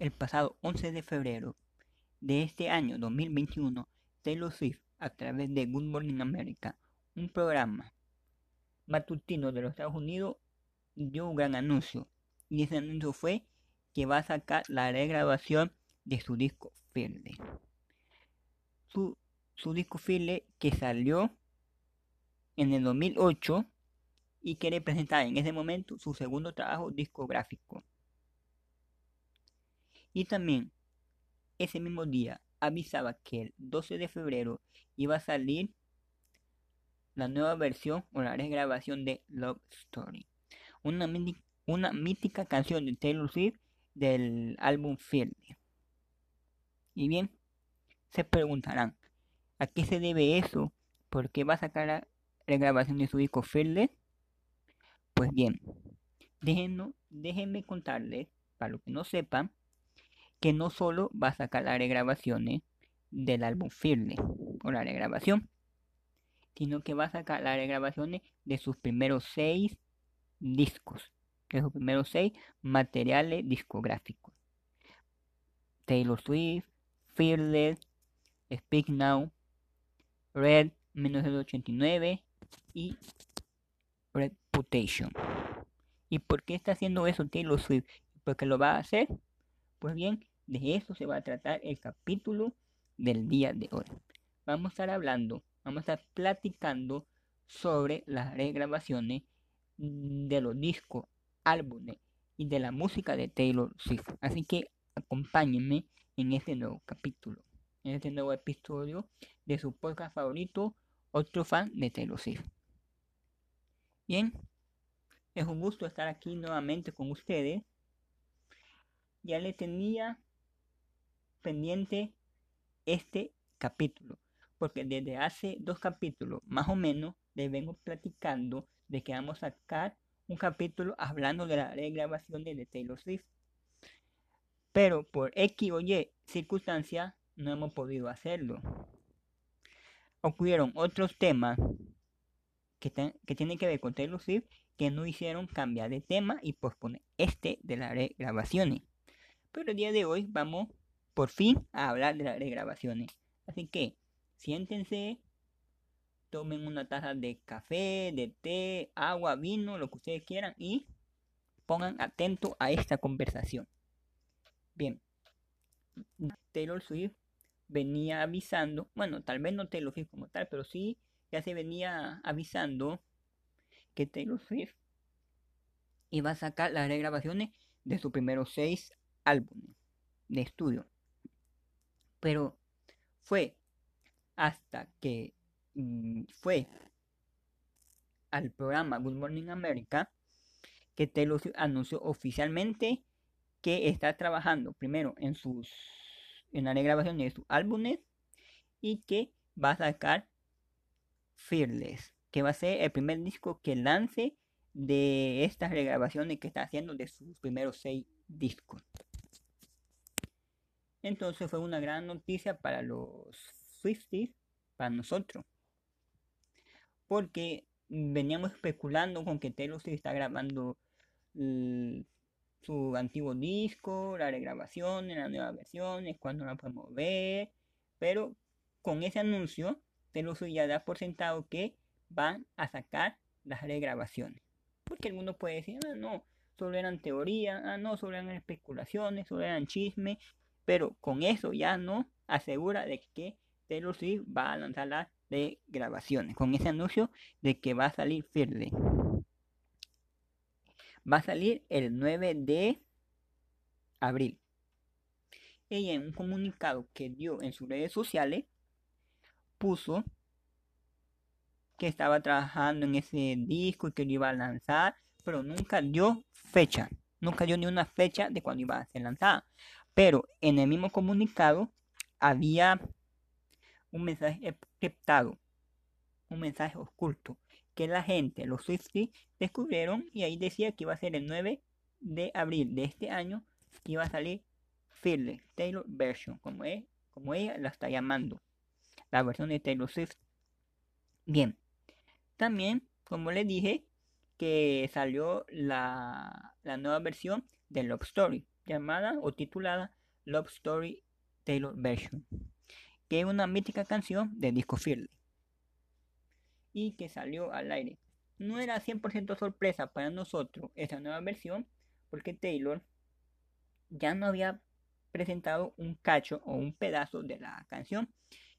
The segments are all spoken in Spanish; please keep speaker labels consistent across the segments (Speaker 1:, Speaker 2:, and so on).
Speaker 1: El pasado 11 de febrero de este año 2021, Taylor Swift, a través de Good Morning America, un programa matutino de los Estados Unidos, dio un gran anuncio. Y ese anuncio fue que va a sacar la regrabación de su disco Fearless. Su, disco Fearless que salió en el 2008 y quiere presentar en ese momento su segundo trabajo discográfico. Y también ese mismo día avisaba que el 12 de febrero iba a salir la nueva versión o la regrabación de Love Story, una, mítica canción de Taylor Swift del álbum Fearless. Y bien, se preguntarán, ¿a qué se debe eso? ¿Por qué va a sacar la regrabación de su disco Fearless? Pues bien, déjenme, déjenme contarles, para los que no sepan, que no solo va a sacar las regrabaciones del álbum Fearless o la regrabación, sino que va a sacar las regrabaciones de sus primeros seis discos, de sus primeros seis materiales discográficos. Taylor Swift, Fearless, Speak Now, Red 1989 y Reputation. ¿Y por qué está haciendo eso Taylor Swift? ¿Por lo va a hacer? Pues bien, de eso se va a tratar el capítulo del día de hoy. Vamos a estar hablando, vamos a estar platicando sobre las regrabaciones de los discos, álbumes y de la música de Taylor Swift. Así que acompáñenme en este nuevo capítulo, en este nuevo episodio de su podcast favorito, otro fan de Taylor Swift. Bien, es un gusto estar aquí nuevamente con ustedes. Ya le tenía pendiente este capítulo, porque desde hace dos capítulos más o menos les vengo platicando de que vamos a sacar un capítulo hablando de la regrabación de Taylor Swift. Pero por X o Y circunstancias no hemos podido hacerlo. Ocurrieron otros temas que, que tienen que ver con Taylor Swift que no hicieron cambiar de tema y posponer este de las regrabaciones. Pero el día de hoy vamos por fin a hablar de las regrabaciones. Así que siéntense, tomen una taza de café, de té, agua, vino, lo que ustedes quieran y pongan atento a esta conversación. Bien, Taylor Swift venía avisando, bueno, tal vez no Taylor Swift como tal, pero sí ya se venía avisando que Taylor Swift iba a sacar las regrabaciones de sus primeros seis álbumes de estudio. Pero fue hasta que mm, fue al programa Good Morning America que Taylor anunció oficialmente que está trabajando primero en sus en la grabación de sus álbumes y que va a sacar Fearless, que va a ser el primer disco que lance de estas regrabaciones que está haciendo de sus primeros seis discos. Entonces fue una gran noticia para los Swifties, para nosotros. Porque veníamos especulando con que Taylor Swift está grabando su antiguo disco, la regrabación, en las nuevas versiones, cuando la podemos ver. Pero con ese anuncio, Taylor ya da por sentado que van a sacar las regrabaciones. Porque alguno puede decir, ah, no, solo eran teorías, ah, no, solo eran especulaciones, solo eran chismes, pero con eso ya no asegura de que Taylor Swift va a lanzar las de grabaciones. Con ese anuncio de que va a salir Fearless. Va a salir el 9 de abril. Ella en un comunicado que dio en sus redes sociales puso que estaba trabajando en ese disco y que lo iba a lanzar, pero nunca dio fecha. Nunca dio ni una fecha de cuando iba a ser lanzada. Pero en el mismo comunicado había un mensaje encriptado, un mensaje oculto, que la gente, los Swifties, descubrieron y ahí decía que iba a ser el 9 de abril de este año que iba a salir Fearless Taylor Version, como, es, como ella la está llamando, la versión de Taylor Swift. Bien, también, como les dije, que salió la, la nueva versión de Love Story llamada o titulada Love Story Taylor Version, que es una mítica canción de Disco Fearless y que salió al aire. No era 100% sorpresa para nosotros esta nueva versión porque Taylor ya no había presentado un cacho o un pedazo de la canción.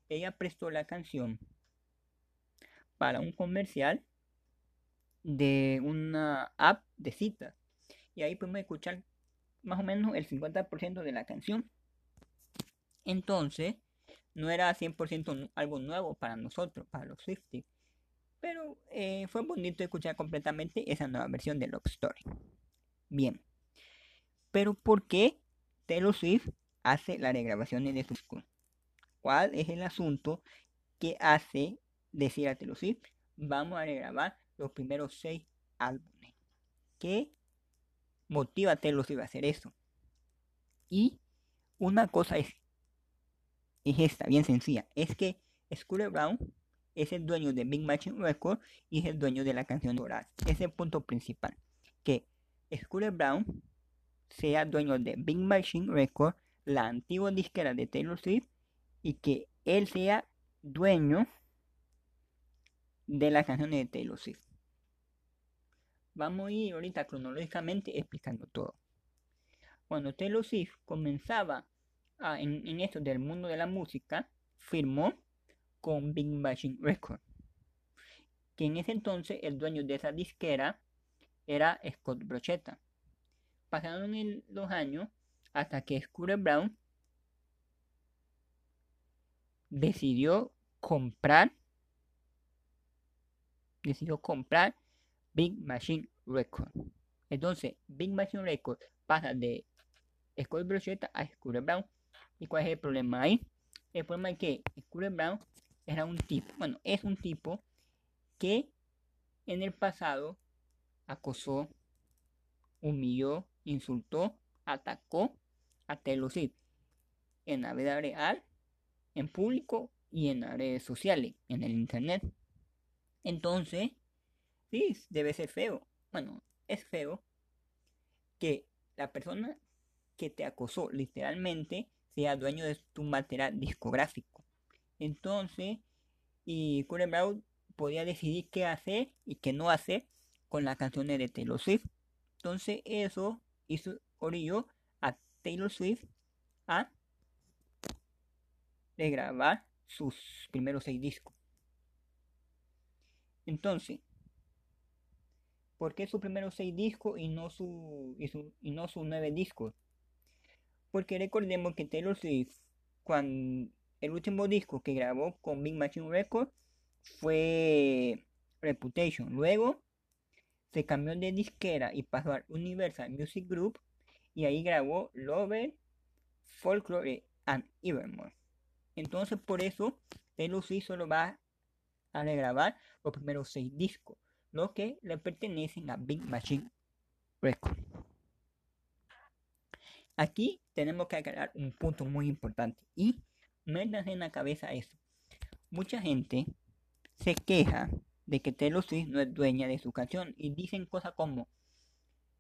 Speaker 1: Ella prestó la canción para un comercial de una app de citas. Y ahí podemos escuchar más o menos el 50% de la canción. Entonces, no era 100% algo nuevo para nosotros, para los Swifties. Pero eh, fue bonito escuchar completamente esa nueva versión de Love Story. Bien. Pero ¿por qué Taylor Swift hace las regrabaciones de su disco? ¿Cuál es el asunto que hace decir a Taylor Swift, vamos a regrabar los primeros seis álbumes? ¿Qué Taylor Swift a hacer eso? Y una cosa es, es esta, bien sencilla, es que Scooter Brown es el dueño de Big Machine Records y es el dueño de la canción oral. Ese es el punto principal. Que Scooter Brown sea dueño de Big Machine Records, la antigua disquera de Taylor Swift, y que él sea dueño de las canciones de Taylor Swift. Vamos a ir ahorita cronológicamente explicando todo. Cuando Taylor Swift comenzaba en, en esto del mundo de la música, firmó con Big Machine Records. Que en ese entonces el dueño de esa disquera era Scott Brochetta. Pasaron los años hasta que Scooter Brown decidió comprar decidió comprar Big Machine Records. Entonces, Big Machine Records pasa de Scott Brochetta a Scooter Brown. ¿Y cuál es el problema ahí? El problema es que Scooter Brown era un tipo, bueno, es un tipo que en el pasado acosó, humilló, insultó, atacó a Taylor en la vida real, en público y en redes sociales, en el internet. Entonces, debe ser feo. Bueno, es feo que la persona que te acosó literalmente sea dueño de tu material discográfico. Entonces, y Curry Brown podía decidir qué hacer y qué no hacer con las canciones de Taylor Swift. Entonces, eso hizo orilló a Taylor Swift a grabar sus primeros seis discos. Entonces, ¿por qué sus primeros seis discos y no su, y, no sus nueve discos? Porque recordemos que Taylor Swift, cuando el último disco que grabó con Big Machine Records fue Reputation. Luego se cambió de disquera y pasó al Universal Music Group y ahí grabó Lover, Folklore and Evermore. Entonces por eso Taylor Swift solo va a regrabar los primeros seis discos, los que le pertenecen a Big Machine Records. Aquí tenemos que aclarar un punto muy importante y métanse en la cabeza eso. Mucha gente se queja de que Taylor Swift no es dueña de su canción y dicen cosas como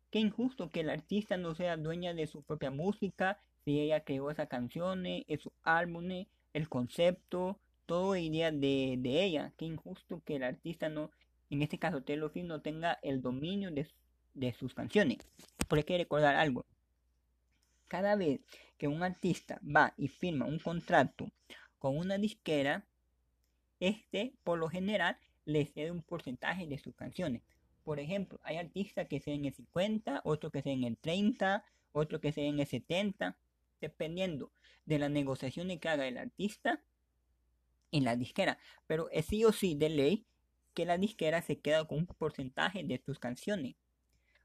Speaker 1: que injusto que el artista no sea dueña de su propia música si ella creó esas canciones, esos álbumes, el concepto, todo idea de, de ella. Que injusto que el artista no, en este caso Taylor Swift, no tenga el dominio de, de sus canciones. Porque hay que recordar algo. Cada vez que un artista va y firma un contrato con una disquera, este por lo general le cede un porcentaje de sus canciones. Por ejemplo, hay artistas que ceden el 50, otros que ceden el 30, otros que ceden el 70, dependiendo de las negociaciones que haga el artista en la disquera. Pero es sí o sí de ley que la disquera se queda con un porcentaje de sus canciones.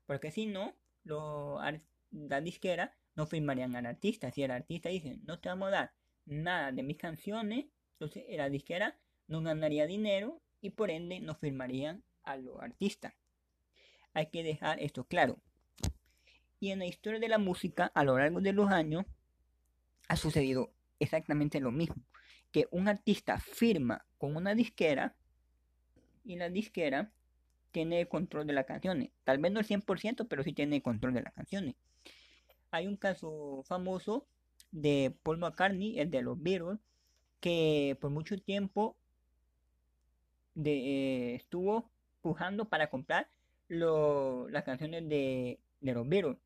Speaker 1: Porque si no, la disquera no firmarían al artista. Si el artista dice, no te vamos a dar nada de mis canciones, entonces la disquera no ganaría dinero y por ende no firmarían a los artistas. Hay que dejar esto claro. Y en la historia de la música, a lo largo de los años, ha sucedido exactamente lo mismo. Que un artista firma con una disquera y la disquera tiene control de las canciones. Tal vez no el 100%, pero sí tiene control de las canciones. hay un caso famoso de Paul McCartney, el de los Beatles, que por mucho tiempo eh, estuvo pujando para comprar las canciones de, los Beatles.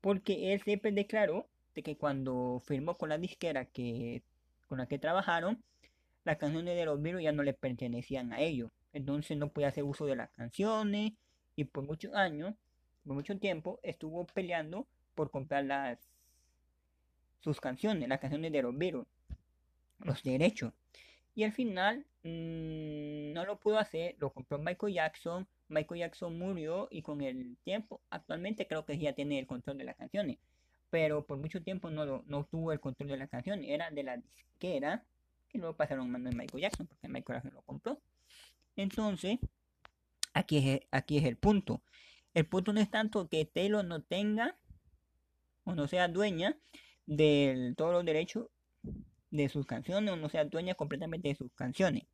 Speaker 1: Porque él siempre declaró de que cuando firmó con la disquera que, con la que trabajaron, las canciones de los Beatles ya no le pertenecían a ellos. Entonces no podía hacer uso de las canciones y por muchos años, por mucho tiempo, estuvo peleando por comprar las sus canciones, las canciones de Beatles, los derechos. Y al final mmm, no lo pudo hacer, lo compró Michael Jackson. Michael Jackson murió y con el tiempo, actualmente creo que ya tiene el control de las canciones. Pero por mucho tiempo no, no tuvo el control de las canciones, era de la disquera que luego pasaron a mano de Michael Jackson porque Michael Jackson lo compró. Entonces, aquí es, aquí es el punto. El punto no es tanto que Taylor no tenga o no sea dueña de todos los derechos de sus canciones o no sea dueña completamente de sus canciones.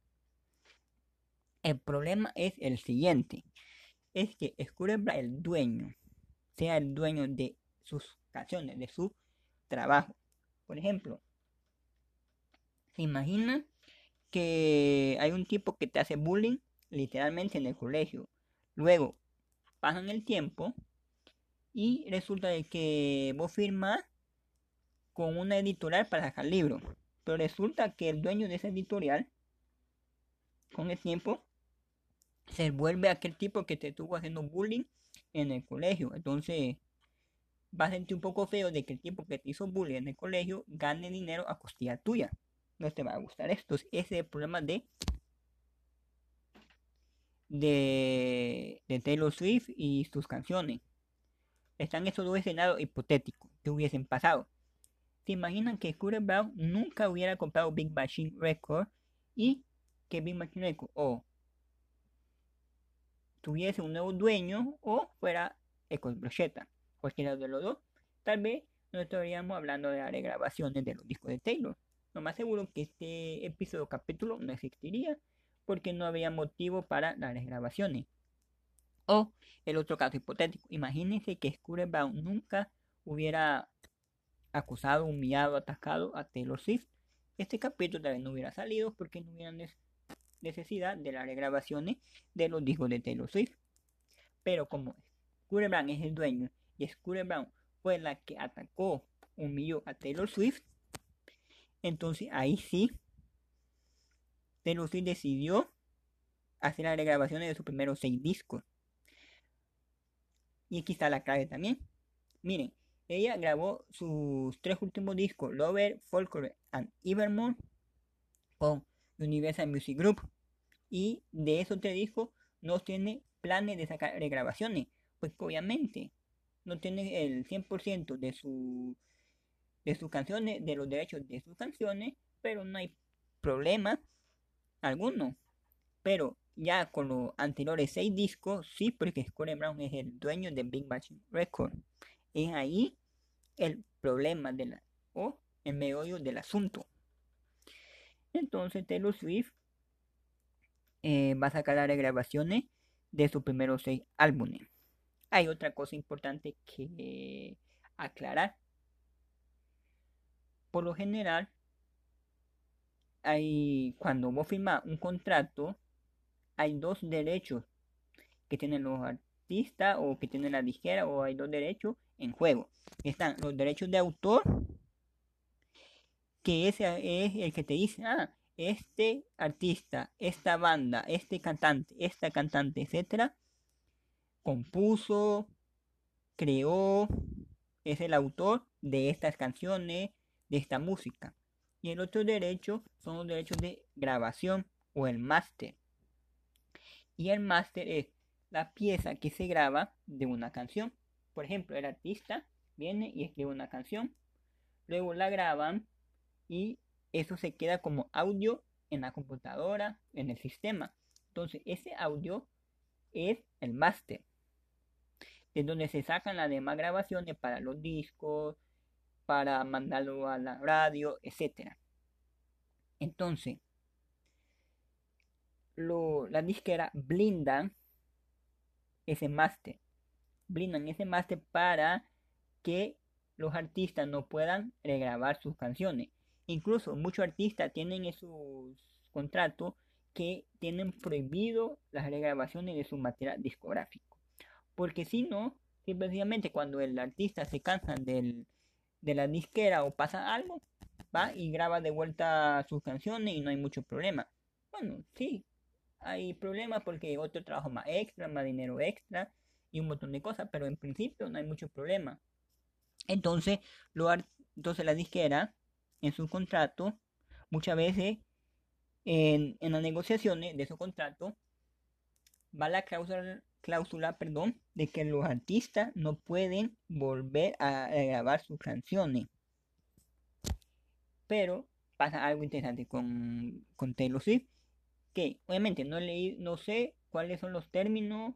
Speaker 1: El problema es el siguiente. Es que Scooter el dueño, sea el dueño de sus canciones, de su trabajo. Por ejemplo, se imagina que hay un tipo que te hace bullying literalmente en el colegio. Luego, pasan el tiempo y resulta que vos firmas con una editorial para sacar libro. Pero resulta que el dueño de esa editorial, con el tiempo, se vuelve aquel tipo que te estuvo haciendo bullying en el colegio. Entonces, va a sentir un poco feo de que el tipo que te hizo bullying en el colegio gane dinero a costilla tuya. No te va a gustar esto. Ese es el problema de de, Taylor Swift y sus canciones. Están estos dos escenarios hipotéticos que hubiesen pasado. ¿Se imaginan que Scooter Brown nunca hubiera comprado Big Machine Records y que Big Machine Records o tuviese un nuevo dueño o fuera Echo Brocheta? Cualquiera de los dos. Tal vez no estaríamos hablando de las regrabaciones de los discos de Taylor. Lo más seguro que este episodio capítulo no existiría porque no había motivo para las regrabaciones. O el otro caso hipotético, imagínense que Scooter Brown nunca hubiera acusado, humillado, atacado a Taylor Swift. Este capítulo vez no hubiera salido porque no hubiera necesidad de las regrabaciones de los discos de Taylor Swift. Pero como Scooter Brown es el dueño y Scooter Brown fue la que atacó, humilló a Taylor Swift, entonces ahí sí Taylor Swift decidió hacer las regrabaciones de sus primeros seis discos. Y aquí está la clave también. Miren, ella grabó sus tres últimos discos, Lover, Folklore and Evermore, con Universal Music Group. Y de esos tres discos no tiene planes de sacar regrabaciones, pues obviamente no tiene el 100% de, su, de sus canciones, de los derechos de sus canciones, pero no hay problema alguno. Pero ya con los anteriores seis discos, sí, porque Scott Brown es el dueño de Big Machine Record. Es ahí el problema de la, o el meollo del asunto. Entonces Taylor Swift eh, va a sacar las grabaciones de sus primeros seis álbumes. Hay otra cosa importante que aclarar. Por lo general, hay cuando vos firmas un contrato, hay dos derechos que tienen los artistas o que tienen la disquera o hay dos derechos en juego. Están los derechos de autor, que ese es el que te dice, ah, este artista, esta banda, este cantante, esta cantante, etcétera, compuso, creó, es el autor de estas canciones, de esta música. Y el otro derecho son los derechos de grabación o el máster. Y el máster es la pieza que se graba de una canción. Por ejemplo, el artista viene y escribe una canción, luego la graban y eso se queda como audio en la computadora, en el sistema. Entonces, ese audio es el máster, de donde se sacan las demás grabaciones para los discos, para mandarlo a la radio, etc. Entonces, lo, la disquera blindan ese máster. Blindan ese máster para que los artistas no puedan regrabar sus canciones. Incluso muchos artistas tienen en sus contratos que tienen prohibido las regrabaciones de su material discográfico. Porque si no, simplemente cuando el artista se cansa del, de la disquera o pasa algo, va y graba de vuelta sus canciones y no hay mucho problema. Bueno, sí, hay problemas porque otro trabajo más extra, más dinero extra y un montón de cosas, pero en principio no hay mucho problema. Entonces, lo entonces la disquera en su contrato, muchas veces en, en las negociaciones de su contrato, va la cláusula, cláusula perdón, de que los artistas no pueden volver a, grabar sus canciones. Pero pasa algo interesante con, con Taylor Swift, que obviamente no leí, no sé cuáles son los términos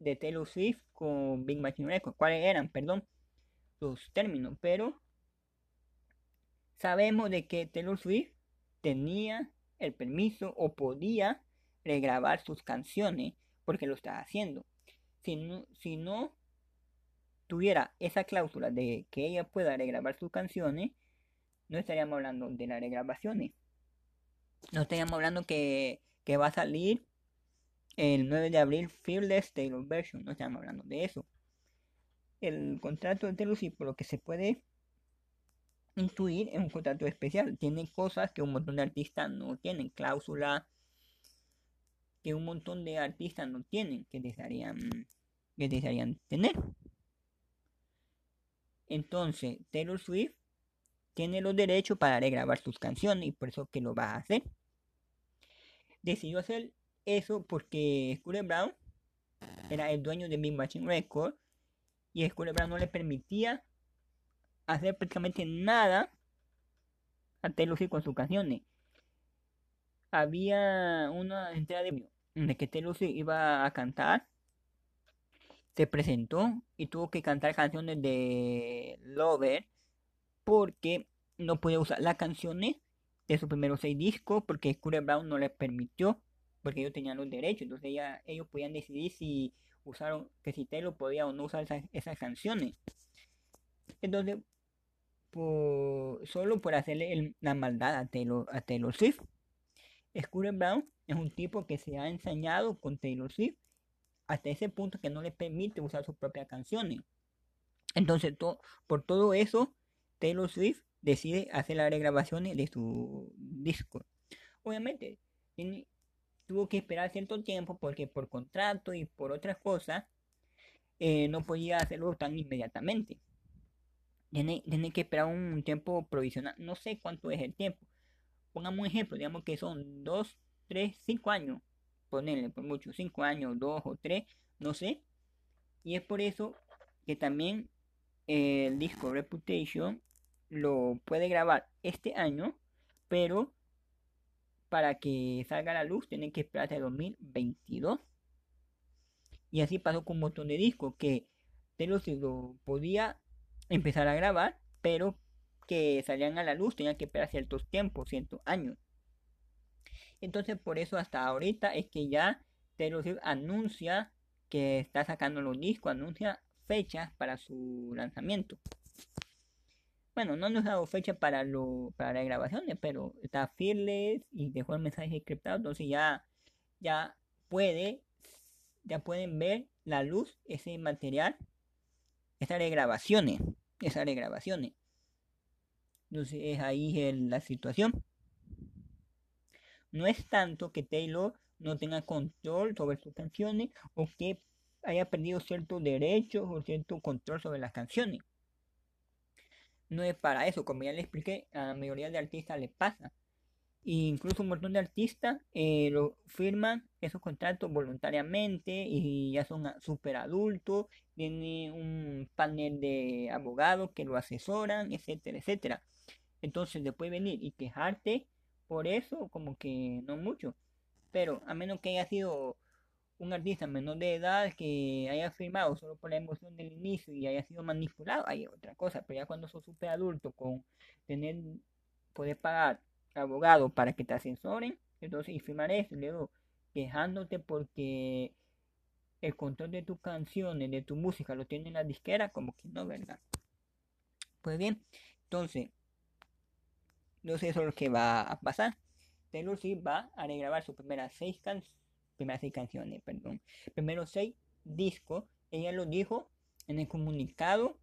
Speaker 1: de Taylor Swift con Big Machine Records, cuáles eran, perdón, los términos, pero sabemos de que Taylor Swift tenía el permiso o podía regrabar sus canciones porque lo está haciendo. Si no, si no tuviera esa cláusula de que ella pueda regrabar sus canciones, no estaríamos hablando de las regrabaciones. No estaríamos hablando que, que va a salir el 9 de abril Fearless Taylor Version. No estamos hablando de eso. El contrato de Taylor por lo que se puede intuir en un contrato especial. Tiene cosas que un montón de artistas no tienen. Cláusula que un montón de artistas no tienen. Que desearían, que desearían tener. Entonces, Taylor Swift tiene los derechos para regrabar sus canciones y por eso que lo va a hacer. Decidió hacer eso porque Scooter Brown era el dueño de Big Machine Records y Scooter Brown no le permitía hacer prácticamente nada a Taylor Swift con sus canciones. Había una entrada de, de que Taylor iba a cantar. Se presentó y tuvo que cantar canciones de Lover porque no puede usar las canciones de sus primeros seis discos porque Scooter Brown no les permitió porque ellos tenían los derechos entonces ellos podían decidir si usaron que si Taylor podía o no usar esas, canciones entonces solo por hacerle la maldad a Taylor, a Taylor Swift Scooter Brown es un tipo que se ha ensañado con Taylor Swift hasta ese punto que no le permite usar sus propias canciones entonces por todo eso Taylor Swift decide hacer las regrabaciones de su disco. Obviamente, tuvo que esperar cierto tiempo porque por contrato y por otras cosas eh, no podía hacerlo tan inmediatamente. Tiene, que esperar un tiempo provisional. No sé cuánto es el tiempo. Pongamos un ejemplo, digamos que son 2, 3, 5 años. Ponerle por mucho, 5 años, 2 o 3, no sé. Y es por eso que también el disco Reputation lo puede grabar este año, pero para que salga a la luz tiene que esperar hasta 2022. Y así pasó con un montón de discos que Taylor lo podía empezar a grabar, pero que salían a la luz tenían que esperar ciertos tiempos, ciertos años. Entonces por eso hasta ahorita es que ya Taylor anuncia que está sacando los discos, anuncia fechas para su lanzamiento. Bueno, no nos ha dado fecha para lo para las grabaciones, pero está Fearless y dejó el mensaje encriptado, entonces ya ya puede ya pueden ver la luz ese material, esas regrabaciones, esas regrabaciones. Entonces es ahí la situación. No es tanto que Taylor no tenga control sobre sus canciones o que haya perdido ciertos derechos o cierto control sobre las canciones no es para eso, como ya le expliqué, a la mayoría de artistas les pasa. E incluso un montón de artistas eh, lo firman esos contratos voluntariamente y ya son super adultos, tienen un panel de abogados que lo asesoran, etcétera, etcétera. Entonces después venir y quejarte por eso, como que no mucho. Pero a menos que haya sido un artista menor de edad que haya firmado solo por la emoción del inicio y haya sido manipulado, hay otra cosa, pero ya cuando sos super adulto con tener, poder pagar abogado para que te asesoren, entonces y firmar eso, luego quejándote porque el control de tus canciones, de tu música lo tiene la disquera, como que no, ¿verdad? Pues bien, entonces, no sé eso es lo que va a pasar. Taylor Swift va a regrabar sus primeras seis, can primeras seis canciones, perdón, primeros seis discos. Ella lo dijo en el comunicado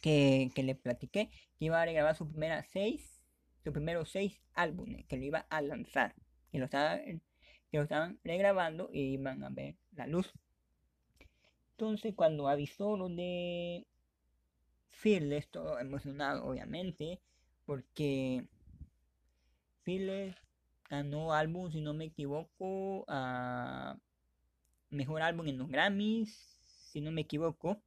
Speaker 1: que, que le platiqué, que iba a regrabar sus primeras seis, sus primeros seis álbumes, que lo iba a lanzar, que lo, estaba, que lo estaban regrabando y iban a ver la luz. Entonces, cuando avisó lo de Fearless, todo emocionado, obviamente, porque Fearless ganó álbum, si no me equivoco, a mejor álbum en los Grammys, si no me equivoco.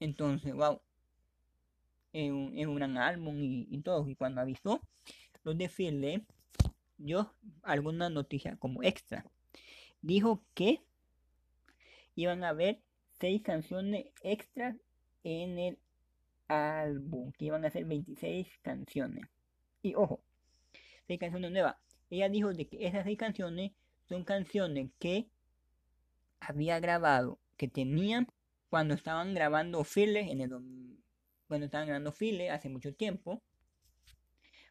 Speaker 1: Entonces, wow, es un, gran álbum y, todo. Y cuando avisó los de Fearless, yo alguna noticia como extra. Dijo que iban a haber seis canciones extras en el álbum, que iban a ser 26 canciones. Y ojo, seis canciones nuevas. Ella dijo de que esas seis canciones son canciones que había grabado, que tenían cuando estaban grabando Files en el cuando estaban grabando Files hace mucho tiempo,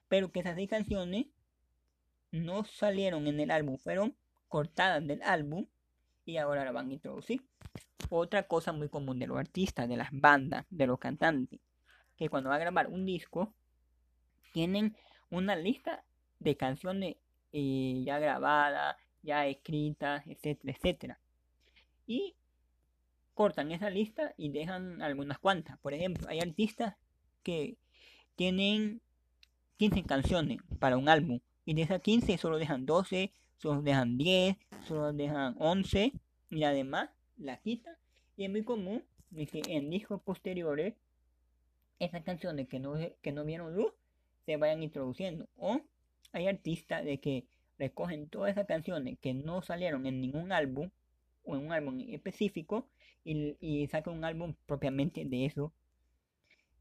Speaker 1: pero que esas seis canciones no salieron en el álbum, fueron cortadas del álbum y ahora la van a introducir. Otra cosa muy común de los artistas, de las bandas, de los cantantes, que cuando va a grabar un disco, tienen una lista de canciones eh, ya grabadas, ya escritas, etcétera, etcétera. Y cortan esa lista y dejan algunas cuantas. Por ejemplo, hay artistas que tienen 15 canciones para un álbum y de esas 15 solo dejan 12, solo dejan 10, solo dejan 11 y además la quita y es muy común que en discos posteriores esas canciones que no, que no vieron luz se vayan introduciendo. O hay artistas de que recogen todas esas canciones que no salieron en ningún álbum o en un álbum específico y, y sacan un álbum propiamente de eso.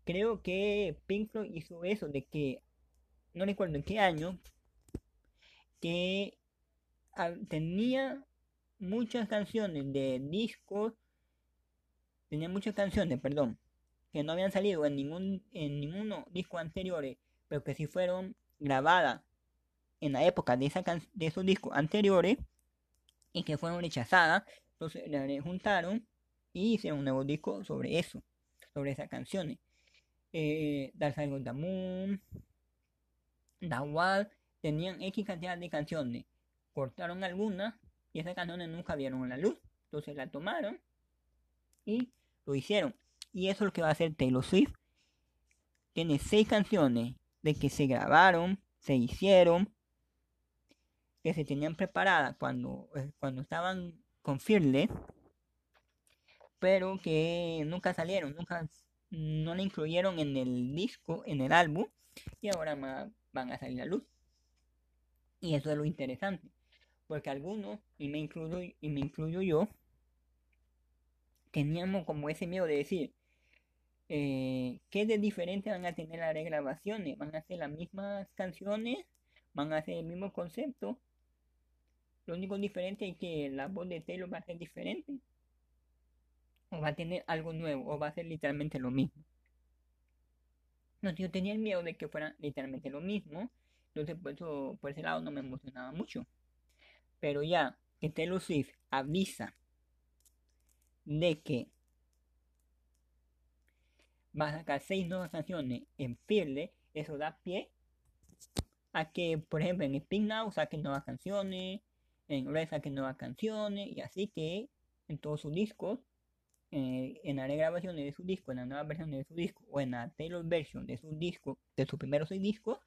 Speaker 1: Creo que Pink Floyd hizo eso de que no recuerdo en qué año que tenía muchas canciones de discos, tenía muchas canciones, perdón, que no habían salido en ningún en ninguno disco anteriores, pero que sí fueron grabadas en la época de, esa de esos discos anteriores y que fueron rechazadas, entonces las juntaron y hicieron un nuevo disco sobre eso, sobre esas canciones. Eh, Dark the Moon, Wall, tenían X cantidad de canciones, cortaron algunas y esas canciones nunca vieron la luz. Entonces la tomaron y lo hicieron. Y eso es lo que va a hacer Taylor Swift. Tiene seis canciones de que se grabaron, se hicieron, que se tenían preparadas cuando, eh, cuando estaban con Fearless, pero que nunca salieron, nunca no la incluyeron en el disco, en el álbum, y ahora van a salir a luz. Y eso es lo interesante. Porque algunos, y me incluyo, y me incluyo yo, teníamos como ese miedo de decir, eh, ¿qué de diferente van a tener las regrabaciones? ¿Van a ser las mismas canciones? ¿Van a ser el mismo concepto? Lo único diferente es que la voz de Taylor va a ser diferente. O va a tener algo nuevo, o va a ser literalmente lo mismo. No, yo tenía el miedo de que fuera literalmente lo mismo. Entonces, por eso, por ese lado no me emocionaba mucho. Pero ya que Taylor Swift avisa de que va a sacar seis nuevas canciones en Fearless, eso da pie a que, por ejemplo, en Spin Now saquen nuevas canciones, en Red saquen nuevas canciones, y así que en todos sus discos, eh, en las regrabaciones de su disco, en la nueva versión de su disco, o en la Taylor version de su disco, de sus primeros seis discos,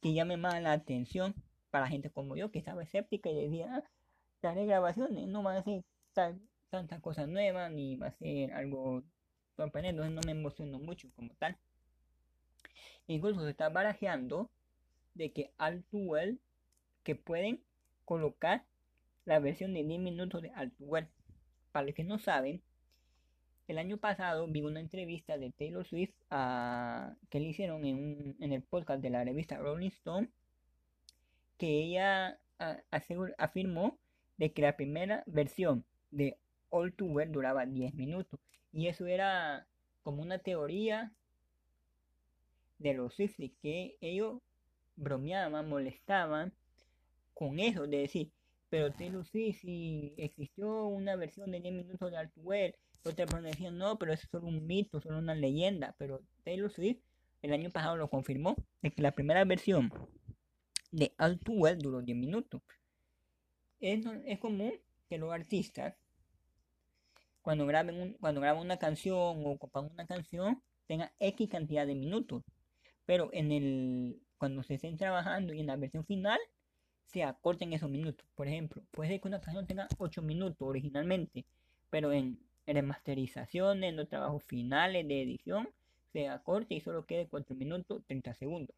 Speaker 1: que llame más la atención para gente como yo que estaba escéptica y decía, ah, las regrabaciones no van a ser tantas cosas nuevas ni va a ser algo no me emociono mucho como tal. Incluso se está barajeando de que Altuel que pueden colocar la versión de 10 minutos de Altuel. Para los que no saben, el año pasado vi una entrevista de Taylor Swift a, que le hicieron en, un, en el podcast de la revista Rolling Stone que ella afirmó de que la primera versión de All Too Well duraba 10 minutos. Y eso era como una teoría de los Swifties que ellos bromeaban, molestaban con eso de decir, pero Taylor Swift si existió una versión de 10 minutos de Altwell, otra persona decía, no, pero eso es solo un mito, solo una leyenda, pero Taylor Swift el año pasado lo confirmó, de que la primera versión de Altwell duró 10 minutos. Es, es común que los artistas, cuando graben, un, cuando graban una canción o compongan una canción, tengan X cantidad de minutos. Pero en el, cuando se estén trabajando y en la versión final, se acorten esos minutos. Por ejemplo, puede ser que una canción tenga 8 minutos originalmente, pero en remasterizaciones, en los trabajos finales de edición, se acorte y solo quede 4 minutos 30 segundos.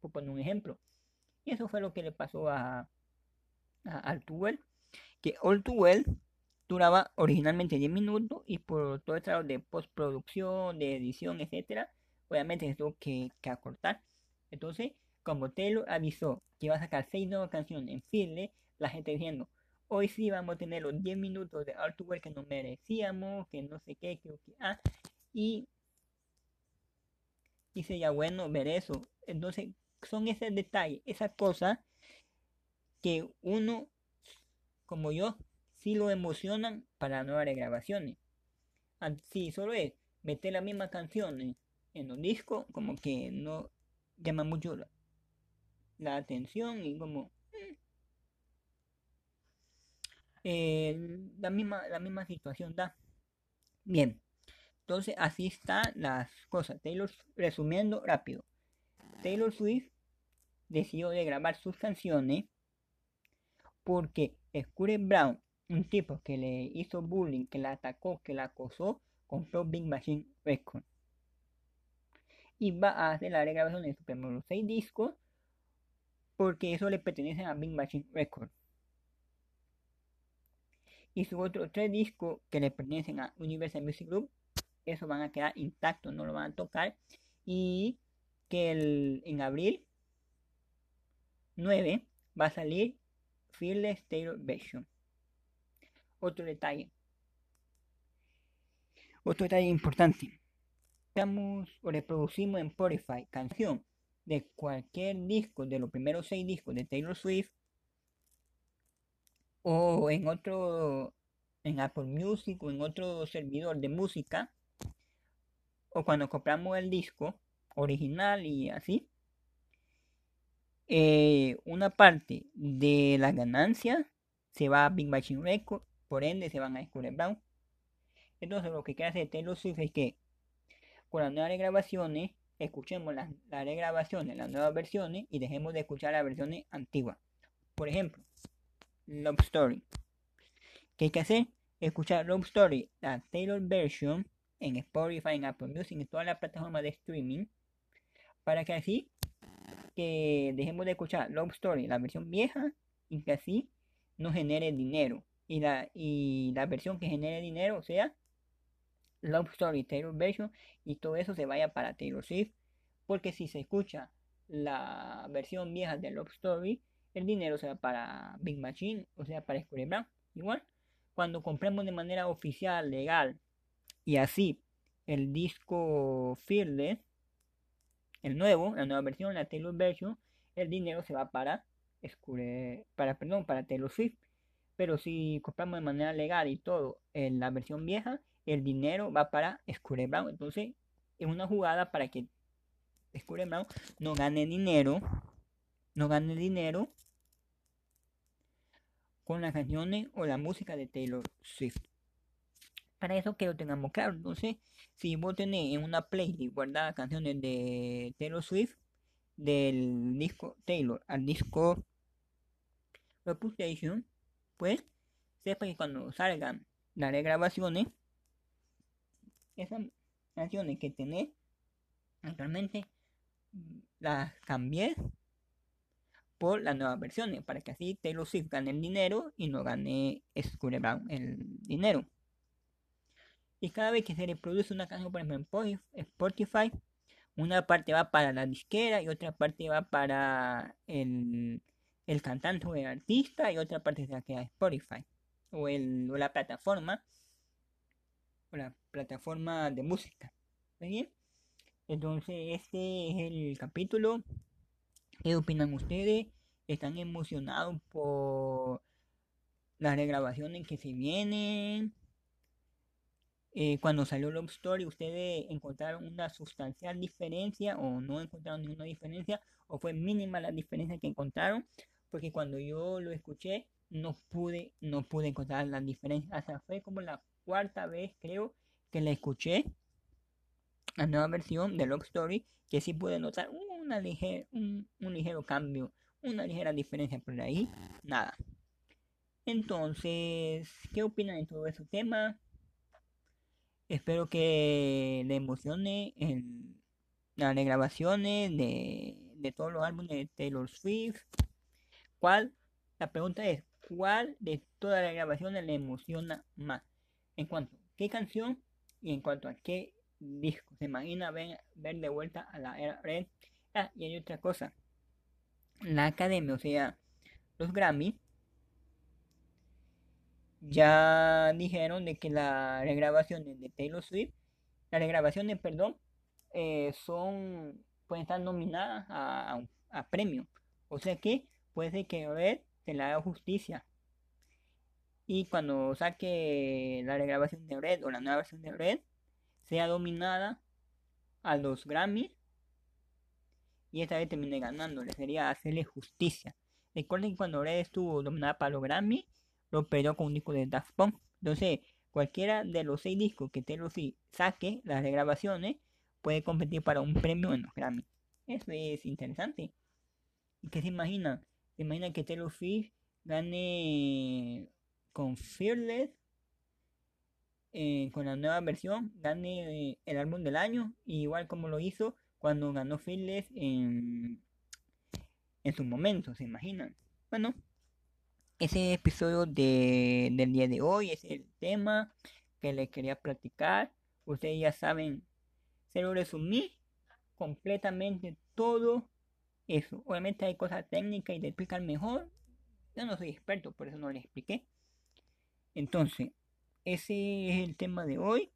Speaker 1: Por poner un ejemplo. Y eso fue lo que le pasó a, a Altuel, que Altuel duraba originalmente 10 minutos y por todo el trabajo de postproducción, de edición, etcétera, obviamente se tuvo que, que acortar. Entonces, como Taylor avisó que iba a sacar 6 nuevas canciones en file, la gente diciendo, hoy sí vamos a tener los 10 minutos de Artwork que nos merecíamos, que no sé qué, que, que ah, y, y sería bueno ver eso. Entonces, son esos detalles, esas cosas que uno, como yo, sí lo emocionan para nuevas regrabaciones. Si solo es meter la misma canción en un disco, como que no llama mucho la, atención y como eh, la misma la misma situación da. Bien entonces así están las cosas. Taylor resumiendo rápido. Taylor Swift decidió de grabar sus canciones porque Scooter Brown un tipo que le hizo bullying que la atacó que la acosó compró Big Machine Records y va a hacer la regrabación de sus primeros 6 discos porque eso le pertenece a Big Machine Records. Y sus otros 3 discos que le pertenecen a Universal Music Group, eso van a quedar intactos, no lo van a tocar. Y que el, en abril 9 va a salir Fearless Taylor Version. Otro detalle. Otro detalle importante o reproducimos en Spotify canción de cualquier disco de los primeros seis discos de Taylor Swift o en otro en Apple Music o en otro servidor de música o cuando compramos el disco original y así eh, una parte de la ganancia se va a Big Machine Records por ende se van a Brown entonces lo que quiere hacer Taylor Swift es que con las nuevas regrabaciones, escuchemos las, las regrabaciones, las nuevas versiones y dejemos de escuchar las versiones antiguas. Por ejemplo, Love Story. ¿Qué hay que hacer? Escuchar Love Story, la Taylor version, en Spotify, en Apple Music, en todas las plataformas de streaming, para que así que dejemos de escuchar Love Story, la versión vieja, y que así nos genere dinero. Y la, y la versión que genere dinero sea Love Story Taylor version y todo eso se vaya para Taylor Swift porque si se escucha la versión vieja de Love Story el dinero se va para Big Machine o sea para Square Brown igual. Cuando compremos de manera oficial legal y así el disco Fearless el nuevo la nueva versión la Taylor version el dinero se va para para perdón para Taylor Swift pero si compramos de manera legal y todo en la versión vieja el dinero va para Scooter Brown. Entonces, es una jugada para que Scooter Brown no gane dinero, no gane dinero con las canciones o la música de Taylor Swift. Para eso que lo tengamos claro. Entonces, si vos tenés en una playlist guardadas canciones de Taylor Swift, del disco Taylor al disco Reputation, pues sepa que cuando salgan las regrabaciones esas canciones que tenés actualmente las cambié por las nuevas versiones para que así Taylor Swift gane el dinero y no gane Scooter Brown el dinero. Y cada vez que se reproduce una canción, por ejemplo, en Spotify, una parte va para la disquera y otra parte va para el, el cantante o el artista y otra parte se queda Spotify o, el, o la plataforma la plataforma de música. bien? Entonces, este es el capítulo. ¿Qué opinan ustedes? ¿Están emocionados por las regrabaciones que se vienen? Eh, cuando salió Love Story, ¿ustedes encontraron una sustancial diferencia o no encontraron ninguna diferencia? ¿O fue mínima la diferencia que encontraron? Porque cuando yo lo escuché, no pude, no pude encontrar la diferencia. Hasta fue como la cuarta vez, creo, que la escuché la nueva versión de Love Story, que sí pude notar una ligera, un, ligero cambio, una ligera diferencia por ahí, nada. Entonces, ¿qué opinan de todo ese tema? Espero que le emocione en las regrabaciones de, de todos los álbumes de Taylor Swift. ¿Cuál? La pregunta es, ¿cuál de todas las grabaciones le emociona más? En cuanto a qué canción y en cuanto a qué disco. Se imagina ver, de vuelta a la era red. Ah, y hay otra cosa. La academia, o sea, los Grammy, ya dijeron de que las regrabaciones de Taylor Swift, las regrabaciones, perdón, eh, son, pueden estar nominadas a, a, premio. O sea que puede ser que Red se le haga justicia. Y cuando saque la regrabación de Red o la nueva versión de Red, sea dominada a los Grammy y esta vez termine ganándole. Sería hacerle justicia. Recuerden que cuando Red estuvo dominada para los Grammy, lo perdió con un disco de Daft Punk. Entonces, cualquiera de los seis discos que Taylor Swift saque, las regrabaciones, puede competir para un premio en los Grammy. Eso es interesante. ¿Y qué se imagina? Imagina que Taylor Swift gane con Fearless eh, con la nueva versión gane eh, el álbum del año, igual como lo hizo cuando ganó Fearless en, en su momento, ¿se imaginan? Bueno, ese episodio de, del día de hoy es el tema que les quería platicar. Ustedes ya saben, se lo resumí completamente todo eso. Obviamente hay cosas técnicas y de explicar mejor. Yo no soy experto, por eso no les expliqué. Entonces, ese es el tema de hoy.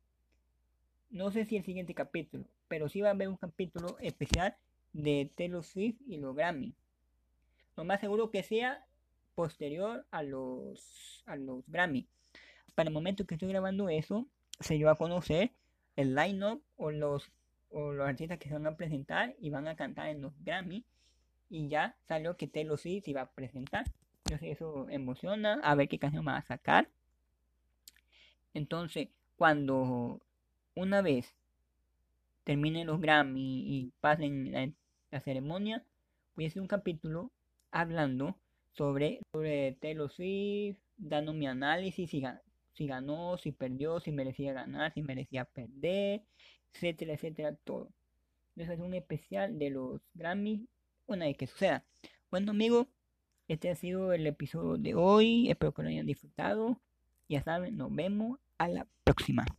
Speaker 1: No sé si el siguiente capítulo, pero sí va a haber un capítulo especial de Taylor Swift y los Grammy. Lo más seguro que sea posterior a los, a los Grammy. Para el momento que estoy grabando eso, se dio a conocer el line-up o los, o los artistas que se van a presentar y van a cantar en los Grammy. Y ya salió que Taylor Swift iba a presentar. Entonces eso emociona. A ver qué canción va a sacar. Entonces, cuando una vez terminen los Grammy y pasen la, ceremonia, voy a hacer un capítulo hablando sobre, sobre Taylor Swift, dando mi análisis, si, si ganó, si perdió, si merecía ganar, si merecía perder, etcétera, etcétera, todo. Entonces es un especial de los Grammy una vez que suceda. Bueno amigos, este ha sido el episodio de hoy. Espero que lo hayan disfrutado. Ya saben, nos vemos a la próxima.